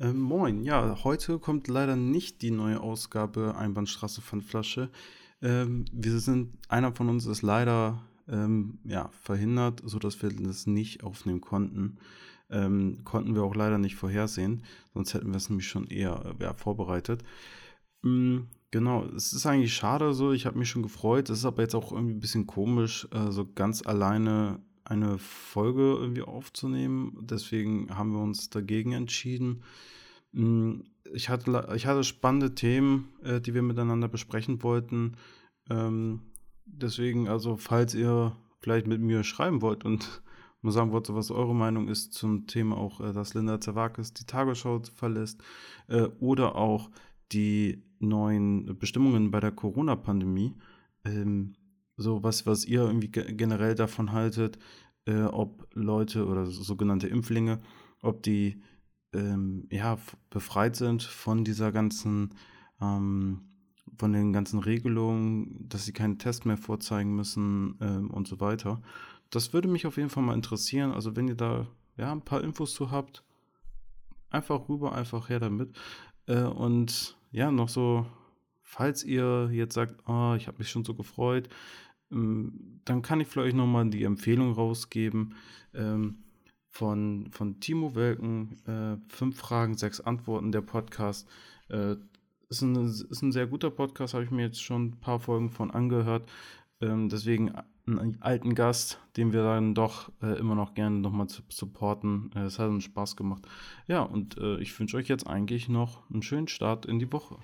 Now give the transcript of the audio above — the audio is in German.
Ähm, moin, ja, heute kommt leider nicht die neue Ausgabe Einbahnstraße von Flasche. Ähm, wir sind, einer von uns ist leider ähm, ja, verhindert, sodass wir das nicht aufnehmen konnten. Ähm, konnten wir auch leider nicht vorhersehen, sonst hätten wir es nämlich schon eher ja, vorbereitet. Ähm, genau, es ist eigentlich schade so, ich habe mich schon gefreut. Es ist aber jetzt auch irgendwie ein bisschen komisch, äh, so ganz alleine eine Folge irgendwie aufzunehmen. Deswegen haben wir uns dagegen entschieden. Hm, ich hatte, ich hatte spannende Themen, äh, die wir miteinander besprechen wollten. Ähm, deswegen, also, falls ihr vielleicht mit mir schreiben wollt und mal sagen wollt, was eure Meinung ist zum Thema auch, äh, dass Linda Zerwakis die Tagesschau verlässt äh, oder auch die neuen Bestimmungen bei der Corona-Pandemie. Ähm, so was, was ihr irgendwie generell davon haltet, äh, ob Leute oder sogenannte Impflinge, ob die ähm, ja befreit sind von dieser ganzen, ähm, von den ganzen Regelungen, dass sie keinen Test mehr vorzeigen müssen ähm, und so weiter. Das würde mich auf jeden Fall mal interessieren. Also wenn ihr da ja ein paar Infos zu habt, einfach rüber, einfach her damit. Äh, und ja, noch so, falls ihr jetzt sagt, oh, ich habe mich schon so gefreut, ähm, dann kann ich vielleicht nochmal die Empfehlung rausgeben ähm, von, von Timo Welken. Äh, fünf Fragen, sechs Antworten, der Podcast. Äh, ist, ein, ist ein sehr guter Podcast, habe ich mir jetzt schon ein paar Folgen von angehört. Ähm, deswegen einen alten Gast, den wir dann doch äh, immer noch gerne nochmal supporten. Äh, es hat uns Spaß gemacht. Ja, und äh, ich wünsche euch jetzt eigentlich noch einen schönen Start in die Woche.